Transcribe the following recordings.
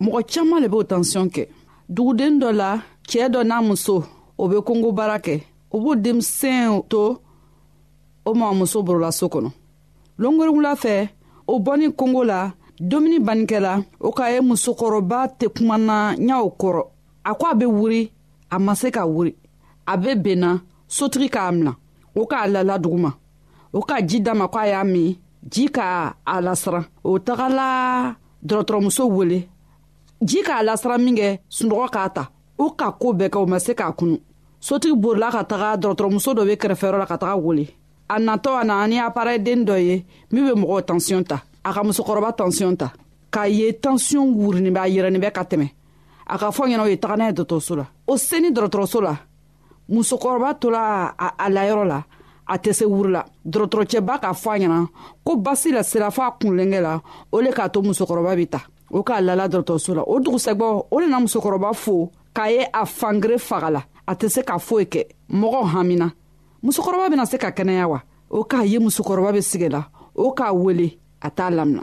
mɔgɔ caaman le b'o tansiyɔn kɛ duguden dɔ la cɛɛ dɔ n'a muso o be kongo baara kɛ o b'o denmisɛn to o ma muso borola so kɔnɔ longoringula fɛ o bɔni kongo la domuni bannikɛla o k'a ye musokɔrɔba tɛ kumana ɲaw kɔrɔ a ko a be wuri a ma se ka wuri a be benna sotigi k'a mina o k'a lala duguma o ka ji d'a ma ko a y'a min ji ka a lasiran o tagala dɔgɔtɔrɔmuso wele ji k'a lasiran min kɛ sunɔgɔ k'a ta u ka koo bɛɛ kɛ u ma se k'a kunu sotigi borila ka taga dɔgɔtɔrɔmuso dɔ be kɛrɛfɛyɔrɔ la ka taga wele a natɔ a na ni aparɛyiden dɔ ye min be mɔgɔw tansiyɔn ta a ka musokɔrɔba tansiyɔn ta k'a ye tansiyɔn wurinnin b'a yɛrɛnin bɛ ka tɛmɛ a ka fɔ ɲɛna o ye taga n'a ye dɔgɔtɔrɔso la o seni dɔgɔtɔrɔso la musokɔrɔba tola a, a layɔrɔ la a tɛ se wuru la dɔgɔtɔrɔcɛba k'a fɔ a ɲɛna ko basi la sira fɔ a kunlenkɛ la o le k'a to musokɔrɔba bɛ ta o k'a lala dɔgɔtɔrɔso la o dugusɛgbɔ o nana musokɔrɔba fo k'a ye a fangere faga la a tɛ se ka foyi kɛ mɔgɔw hamina musokɔrɔba bɛna se ka kɛnɛya wa o k'a ye musokɔrɔba bɛ sigi la o k'a wele a t'a lamina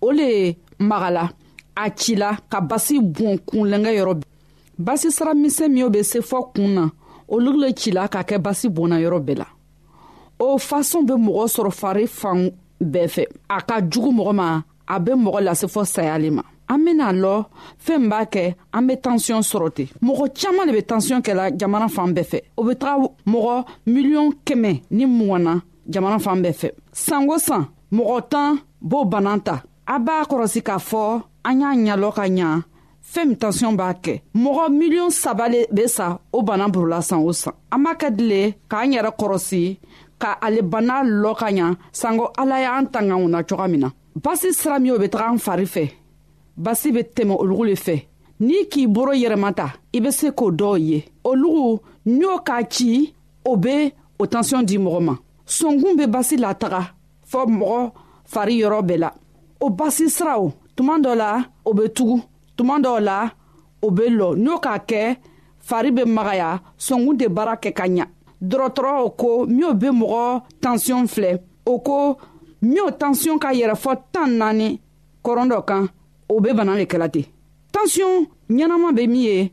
o le magala a cila ka basi bon kunlɛnkɛ yɔrɔ basi sara misɛn min bɛ se fɔ kun na olu le cila ka kɛ basi bonna yɔrɔ bɛɛ la o fasɔn bɛ mɔgɔ sɔrɔ fari fan bɛɛ fɛ a ka jugu mɔgɔ ma a bɛ mɔgɔ lase fɔ sayali ma an bɛna lɔ fɛn b'a kɛ an bɛ tansiyɔn sɔrɔ ten mɔgɔ caman de bɛ tansiyɔn kɛla jamana fan bɛɛ fɛ o bɛ taga mɔgɔ miliyɔn kɛmɛ ni mugan na jamana fan bɛɛ fɛ sanko san mɔgɔ tan b'o bana ta a b'a kɔrɔsi k'a fɔ an y'a ɲalɔ ka ɲa fɛn min tansiyɔn b'a kɛ mɔgɔ miliyɔn saba le be sa o bana burula san o san an b'a ka dile k'an yɛrɛ kɔrɔsi ka ale bana lɔ ka ɲa sanko ala y'an tanganw na coga min na basi sira min o be taga an fari fɛ basi be tɛmɛ olugu le fɛ n'i k'i boro yɛrɛma ta i be se k'o dɔw ye olugu n'o k'a ci o be o tansiyɔn di mɔgɔ ma sɔnkun bɛ basi lataga fɔ mɔgɔ fari yɔrɔ bɛɛ la o basi siraw tuma dɔ la o bɛ tugu tuma dɔw la o bɛ lɔ n'o k'a kɛ fari bɛ magaya sɔnkun tɛ baara kɛ ka ɲa dɔgɔtɔrɔw ko minw bɛ mɔgɔ tansiyɔn filɛ o ko minw tansiyɔn ka yɛrɛ fɔ tan naani kɔrɔn dɔ kan o bɛ bana de kɛla ten tansiyɔn ɲɛnama bɛ min ye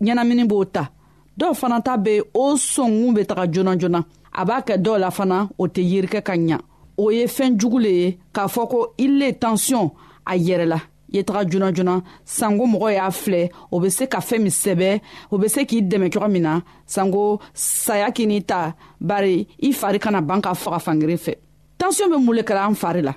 ɲɛnamini b'o ta dɔw fana ta be o sɔngun be taga joona joona a b'a kɛ dɔw la fana o tɛ yirikɛ ka ɲa o ye fɛɛn jugu le ye k'a fɔ ko i le tansiyɔn a yɛrɛ la ye taga joona joona sanko mɔgɔ y'a filɛ o be se ka fɛɛn min sɛbɛ o be se k'i dɛmɛ cogo min na sanko saya k'i n'i ta bari i fari kana ban ka faga fangere fɛ tansiyɔn be mun le kɛra an fari la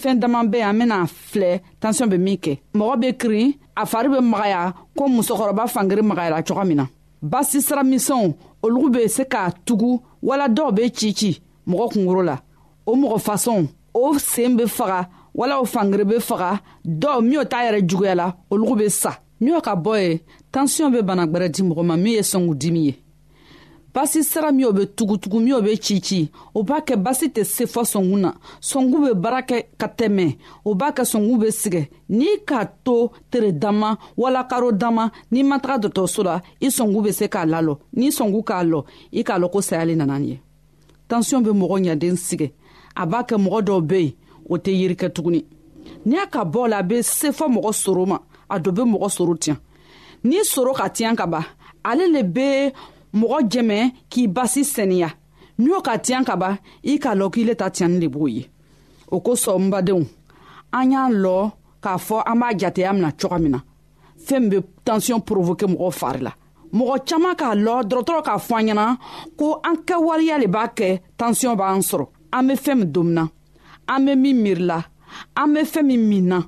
fɛn daman bɛ yan an bɛna filɛ tansiyɔn bɛ min kɛ mɔgɔ bɛ kirin a fari bɛ magaya ko musokɔrɔba fankiri magayara cogo min na basi sira misɛnw olu bɛ se k'a tugu wala dɔw bɛ ci ci mɔgɔ kunkolo la o mɔgɔ fasɔnw o sen bɛ faga wala o fankiri bɛ faga dɔw min o t'a yɛrɛ juguya la olu bɛ sa min o ka bɔ ye tansiyɔn bɛ bana gbɛrɛ di mɔgɔ ma min ye sɔngudimi ye basi sira min o bɛ tugutugu min o bɛ cici o b'a kɛ basi tɛ se fɔ sɔngu na sɔngu bɛ baara kɛ ka tɛmɛ o b'a kɛ sɔngu bɛ sigɛ n'i k'a to tere dama wala karo dama n'i ma taga dɔgɔtɔrɔso la i sɔngu bɛ se k'a lalɔ n'i sɔngu k'a lɔ i k'a lɔ ko sayali nana nin ye tansiyɔn bɛ mɔgɔ ɲaden sigɛ a b'a kɛ mɔgɔ dɔw bɛ yen o tɛ yiri kɛ tuguni n'i y'a ka bɔ la a bɛ se fɔ mɔgɔ soro ma a dɔ bɛ mɔgɔ soro tiɲɛ n'i soro ka tiɲɛ ka ban ale le bɛ mɔgɔ jɛmɛ k'i basi sɛniya n'i y'o ka tiɲɛ ka ban i k'a lɔ k'i le ta tiɲɛni de b'o ye o kosɔn n badenw an y'a lɔ k'a fɔ an b'a jateya mina cogo min na fɛn min bɛ tansiyɔn porovoke mɔgɔ fari la mɔgɔ caaman k'a lɔ dɔrɔtɔrɔ k'a fɔ an ɲɛna ko an ka waleya le b'a kɛ tansiyɔn b'an sɔrɔ an be fɛɛn min domina an be min miirila an be fɛɛn min min na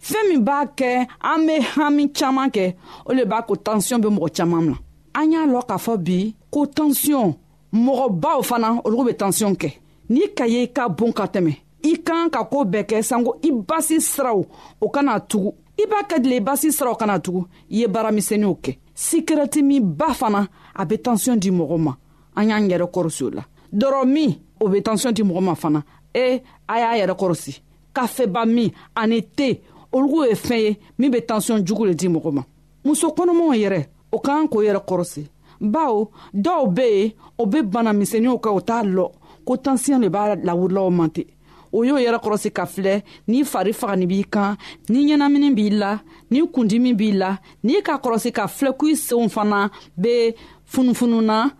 fɛɛn min b'a kɛ an be hami caaman kɛ o le b'a ko tansiyɔn be mɔgɔ caaman na an y'a lɔ k'a fɔ bi ko tansiyɔn mɔgɔbaw fana olugu be tansiyɔn kɛ n'i ka ye i ka bon ka tɛmɛ i kan ka koo bɛɛ kɛ sanko i basi siraw o kana tugu i b'a ka dila i basi siraw kana tugu i ye baaramisɛnninw kɛ sikirɛtimiba fana a bɛ tansiyɔn di mɔgɔ ma an y'an yɛrɛ kɔrɔsi o la dɔrɔ min o bɛ tansiyɔn di mɔgɔ ma fana e a y'a yɛrɛ kɔrɔsi kafeba min ani te olu ye fɛn ye min bɛ tansiyɔn jugu le di mɔgɔ ma muso kɔnɔmaw yɛrɛ o k'an k'o yɛrɛ kɔrɔsi bawo dɔw bɛ yen o bɛ bana misɛnninw kɛ o t'a lɔ ko tansiyɔn de b'a lawurilaw man ten o y'o yɛrɛ kɔrɔsi ka filɛ ni fari fagani b'i kan ni ɲɛnamini b'i la ni kundimi b'i la n'i ka kɔrɔsi ka filɛ ko i senw fana bɛ funufunu na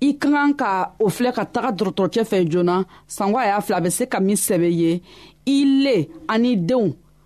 i ka kan ka o filɛ ka taga dɔgɔtɔrɔcɛ fɛ joona sango a y'a filɛ a bɛ se ka min sɛbɛ ye i le ani denw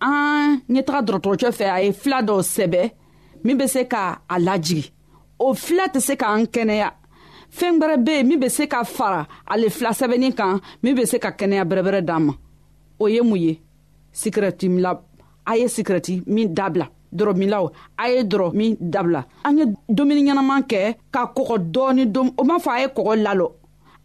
an ɲɛ taga dɔgɔtɔrɔcɛ fɛ a ye fila dɔ sɛbɛ min bɛ se ka a lajigi o fila tɛ se k'an kɛnɛya fɛn wɛrɛ bɛ yen min bɛ se ka fara ale fila sɛbɛnni kan min bɛ se ka kɛnɛya bɛrɛbɛrɛ d'an ma o ye mun ye sikirɛti mila a ye sikirɛti min dabila dɔrɔmilaw a ye dɔrɔ min dabila an ye dumuni ɲɛnaman kɛ ka kɔgɔ dɔɔni dom o m'a fɔ a ye kɔgɔ lalɔ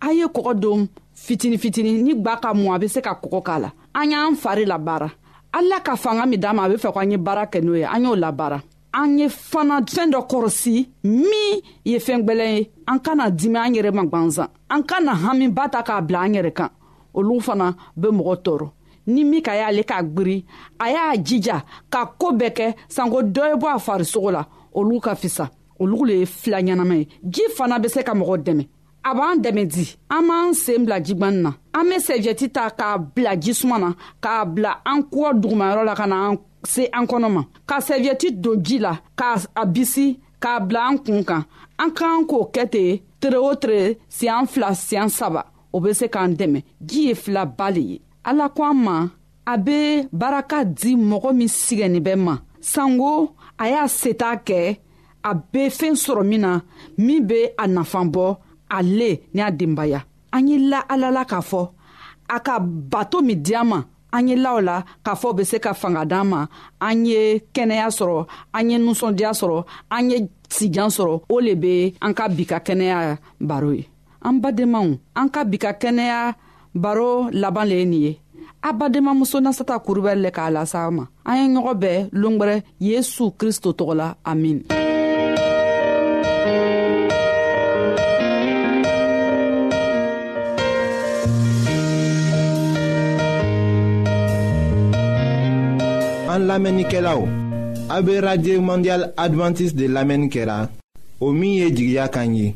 a ye kɔgɔ don fitini fitini ni gwa ka mɔ a be se ka kɔgɔ k'a la an y'an fari labaara ala ka fanga min d'a ma a be fɛ ko an ye baara kɛ n'o ye an y'o labaara an ye fana fɛɛn dɔ kɔrɔsi min ye fɛɛn gwɛlɛn ye an kana dimi an yɛrɛ ma gwanzan an kana hamiba ta k'a bila an yɛrɛ kan olu fana be mɔgɔ tɔɔrɔ ni mika y'ale k'a gwiri a y'a jija ka koo bɛɛ kɛ sanko dɔ ye bɔ a farisogo la olu ka fisa olu le ye fila ɲɛnama ye ji fana be se ka mɔgɔ dɛmɛ a b'an dɛmɛ di an b'an seen bila jigwani na an be sɛjɛti ta k'a bila jisuma na k'a bila an kuwa dugumayɔrɔ la ka na an se an kɔnɔ ma ka sɛjɛti don ji la k'a a bisi k'a bila an kun kan an k'an k'o kɛ ten tere o tere siyan fila siyan saba o be se k'an dɛmɛ ji ye filaba le ye ala ko an ma a bɛ baraka di mɔgɔ min sigɛnnen bɛ ma sanko a y'a seta kɛ a bɛ fɛn sɔrɔ min na min bɛ a nafan bɔ ale ni a denbaya an ye la ala la k'a fɔ a ka bato min di an ma an ye law la k'a fɔ bɛ se ka fanga d'an ma an ye kɛnɛya sɔrɔ an ye nusɔndiya sɔrɔ an ye sijan sɔrɔ o le bɛ an ka bi ka kɛnɛya baro ye an badenmaw an ka bi ka kɛnɛya baro laban le ye nin ye a badenmamuso nasata kurubɛ lɛ k'a lasa ma an ye ɲɔgɔn bɛɛ longwɛrɛ yesu kristo tɔgɔ la amin an lamɛnnikɛlaw a be radio mondial advantiste de lamɛnni kɛra o min ye jigiya kan ye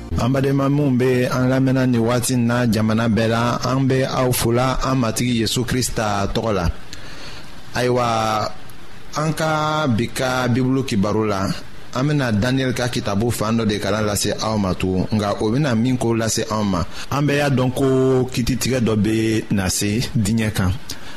an badenma minw be an lamɛnna ni wagati na jamana bɛɛ la an be aw fola an matigi yezu krista tɔgɔ la ayiwa an ka bi ka bibulu kibaru la an bena daniyɛli ka kitabu fan dɔ de kalan lase aw ma tugun nka o bena min ko lase anw ma an bɛɛ y'a dɔn ko kititigɛ dɔ be na se diɲɛ kan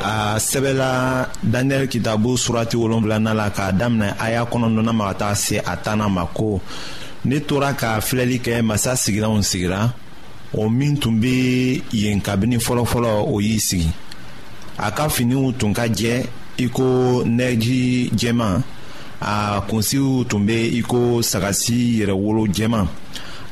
a sɛbɛla daniyɛli kitabu surati wolonfilana la k'a daminɛ a y'a kɔnɔdɔnna ma ka taa se a tanna ma ko ne tora ka filɛli kɛ masa sigilanw sigira o min tun bɛ yen kabini fɔlɔfɔlɔ o y'i sigi a ka finiw tun ka jɛ i ko nɛji jɛman a kunsiw tun bɛ i ko sagasi yɛrɛwolo jɛman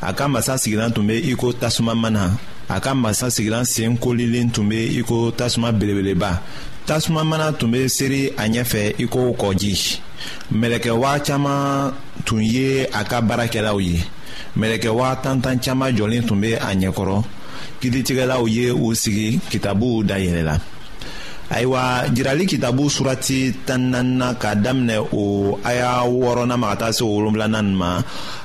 a ka masa sigilan tun bɛ i ko tasuma mana a ka masa sigilan sen kolilen tun bɛ i ko tasuma belebeleba tasuma mana tun bɛ seri a ɲɛfɛ i ko kɔji mɛlɛkɛ waa caman tun ye a ka baarakɛlaw ye mɛlɛkɛ waa tantan caman jɔlen tun bɛ a ɲɛkɔrɔ kiritigɛlaw ye u sigi kitabuw dayɛlɛ la ayiwa jirali kitabu surati tan naanina k'a daminɛ o aya wɔɔrɔnan ma ka taa se wolonwulanan ma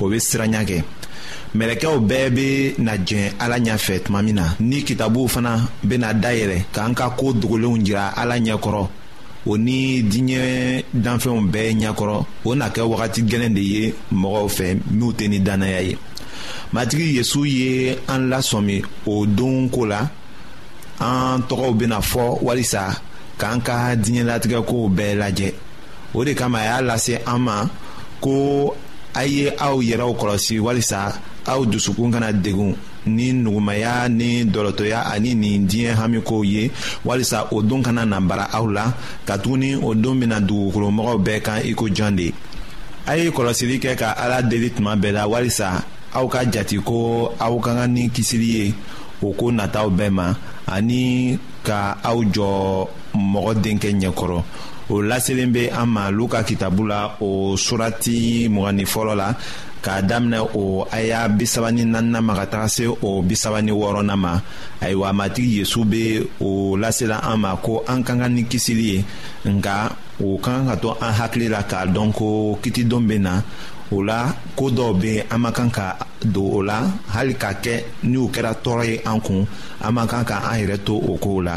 o bɛ siranya kɛ mɛlɛkɛw bɛɛ bɛ na jɛn ala ɲɛfɛ tuma min na ni kitabuw fana bɛna dayɛlɛ k'an ka ko dogolenw jira ala ɲɛkɔrɔ o ni diɲɛ danfɛnw bɛɛ ɲɛkɔrɔ o na kɛ wagati gɛlɛn de ye mɔgɔw fɛ minnu tɛ ni dannaya ye matigi yesu ye an lasɔmi o don ko la an tɔgɔw bɛna fɔ walisa k'an ka diɲɛlatigɛ kow bɛɛ lajɛ o de kama a y'a lase an ma ko a ye aw yɛrɛw kɔlɔsi walisa aw dusukun kana degun ni nugumaya ni dɔlɔtɔya ani nin diɲɛ hamikow ye walisa o don kana na bara aw la katuguni o don bɛna dugukolomɔgɔw bɛɛ kan i ko jɔn de a ye kɔlɔsili kɛ ka ala deli tuma bɛɛ la walisa aw ka jate ko aw ka kan ni kisili ye o ko nataw bɛɛ ma ani ka aw jɔ mɔgɔ denkɛ ɲɛkɔrɔ o laselen bɛ an ma luka kitabu la o surati mugani fɔlɔ la k'a daminɛ o aya bisaba ni naaninan ma ka taga se o bisaba ni wɔɔrɔnan ma ayiwa matigi yesu bɛ o lasela an ma ko an ka kan ni kisili ye nka o ka kan ka to an hakili la k'a dɔn ko kitidon bɛ na o la ko dɔw bɛ yen an man kan ka don o la hali k'a kɛ n'u kɛra tɔɔrɔ ye an kun an man kan ka an yɛrɛ to o kow la.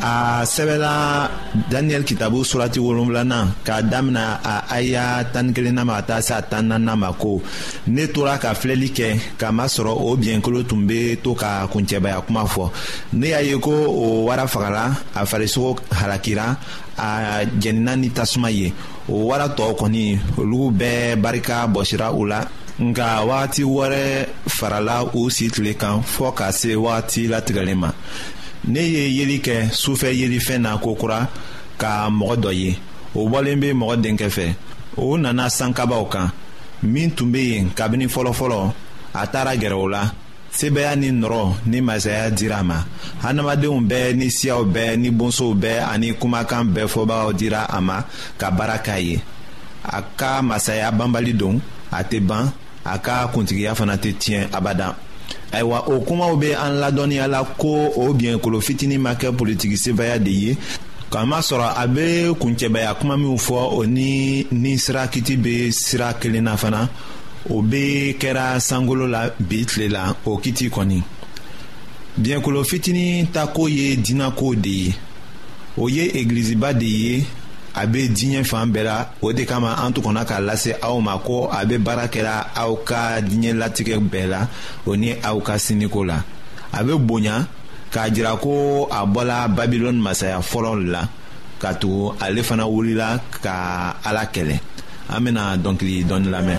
a sɛbɛla daniyɛli kitabu surati wolonfilana k'a damina a aya tani kelenna ma ka taa se a tan nanna ma ko ne tora ka filɛli kɛ k'a masɔrɔ o biɲɛkolo tun be to ka kuncɛbaya kuma fɔ ne y'a ye ko o wara fagara a farisogo halakira a jɛnina ni tasuma ye o wara tɔɔ kɔni olugu bɛɛ barika bɔsira u la nka wagati wɛrɛ farala u si tile kan fɔɔ ka se wagati latigɛlen ma ne ye yeli kɛ sufɛ yelifɛn na kokura ka mɔgɔ dɔ ye o bɔlen bɛ mɔgɔ denkɛ fɛ o nana sankabaw kan min tun bɛ yen kabini fɔlɔfɔlɔ a taara gɛrɛ o la sebaaya ni nɔrɔ ni masaya dira a ma hadamadenw bɛɛ ni siyaw bɛɛ ni bonsow bɛɛ ani kumakan bɛɛ fɔbagaw dira a ma ka baara k'a ye a ka masaya banbali don a tɛ ban a ka kuntigiya fana tɛ tiɲɛ abadan ayiwa o kumaw bɛ an ladɔnniya la ko o biɲɛkolo fitinin ma kɛ politiki sebaaya de ye k'a masɔrɔ a bɛ kuncɛbaya kuma minw fɔ o ni ni sira kiti bɛ sira kelen na fana o bɛɛ kɛra sankolo la bi tile la o kiti kɔni biɲɛkolo fitinin tako ye diinako de ye o ye egiliziba de ye a bɛ diɲɛ fan bɛɛ la o de kama an tun kɔnɔ k'a lase aw ma ko a bɛ baara kɛra aw ka diɲɛ latigɛ bɛɛ la o ni aw ka siniko la a bɛ bonya k'a jira ko a bɔla babilɔni masaya fɔlɔ la ka tugu ale fana wulila ka ala kɛlɛ an bɛna dɔnkili dɔɔni lamɛn.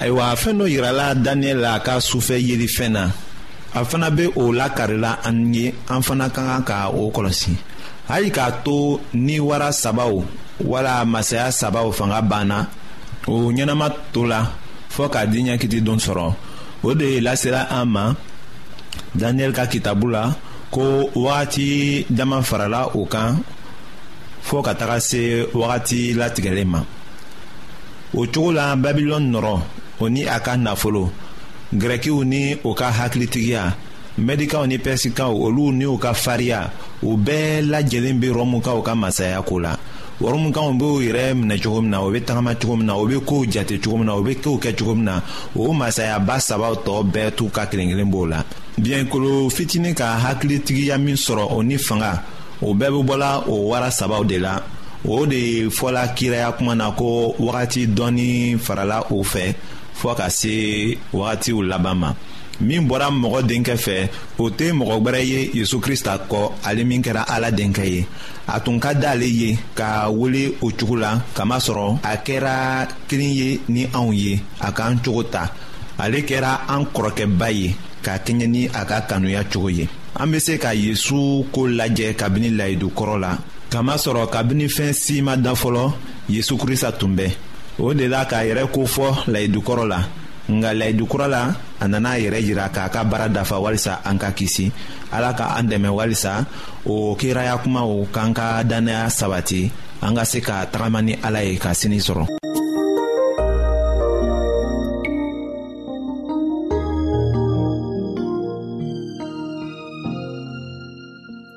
ayiwa fɛn dɔ yirala daniyɛli la a ka sufɛ yelifɛn na a fana bɛ o lakarila an ye an fana ka kan ka o kɔlɔsi hali k'a to ni wara sabaw wala masaya sabaw fanga banna o ɲɛnama to la fɔɔ k'a diɲɛ kiti don sɔrɔ o de lasera an ma daniyɛli ka kitabu la ko wagati dama farala o kan fɔɔ ka taga se wagati latigɛlen ma o cogo la babilɔni nɔrɔ o ni a ka nafolo gɛrɛkiw ni o ka hakilitigiya mɛdikaw ni pɛsikaw olu ni u ka fariya u bɛɛ lajɛlen bɛ rɔmukaw ka masaya ko la rɔmukaw b'u yɛrɛ minɛ cogo min na u bɛ tagama cogo min na u bɛ kow jate cogo min na u bɛ kow kɛ cogo min na o masayaba sabaw tɔ bɛɛ t'u ka kelen kelen b'o la biɲɛkolo fitinin ka hakilitigiya min sɔrɔ o ni fanga o bɛɛ bɛ bɔla o wara sabaw de la o de fɔla kiraya kuma na ko wagati dɔɔni farala u fɛ fɔɔ ka se wagatiw laban ma min bɔra mɔgɔ denkɛ fɛ o tɛ mɔgɔ wɛrɛ ye yezu krista kɔ ale min kɛra ala denkɛ ye a tun ka d'ale ye ka wele o cogo la kamasɔrɔ a kɛra kelen ye ni anw ye a k'an cogo ta ale kɛra an kɔrɔkɛba ye ka kɛɲɛ ni a ka kanuya cogo ye an bɛ se ka yezu ko lajɛ kabini layidu kɔrɔ la kamasɔrɔ kabini fɛn si ma da fɔlɔ yezu krista tun bɛ o de la k'a yɛrɛ kofɔ layidukɔrɔ la nka layidu kura la a nana a yɛrɛ jira k'a ka baara dafa walisa an ka kisi ala ka an dɛmɛ walisa o kiraya kumaw k'an ka dannaya sabati an ka se ka tagama ni ala ye ka sini sɔrɔ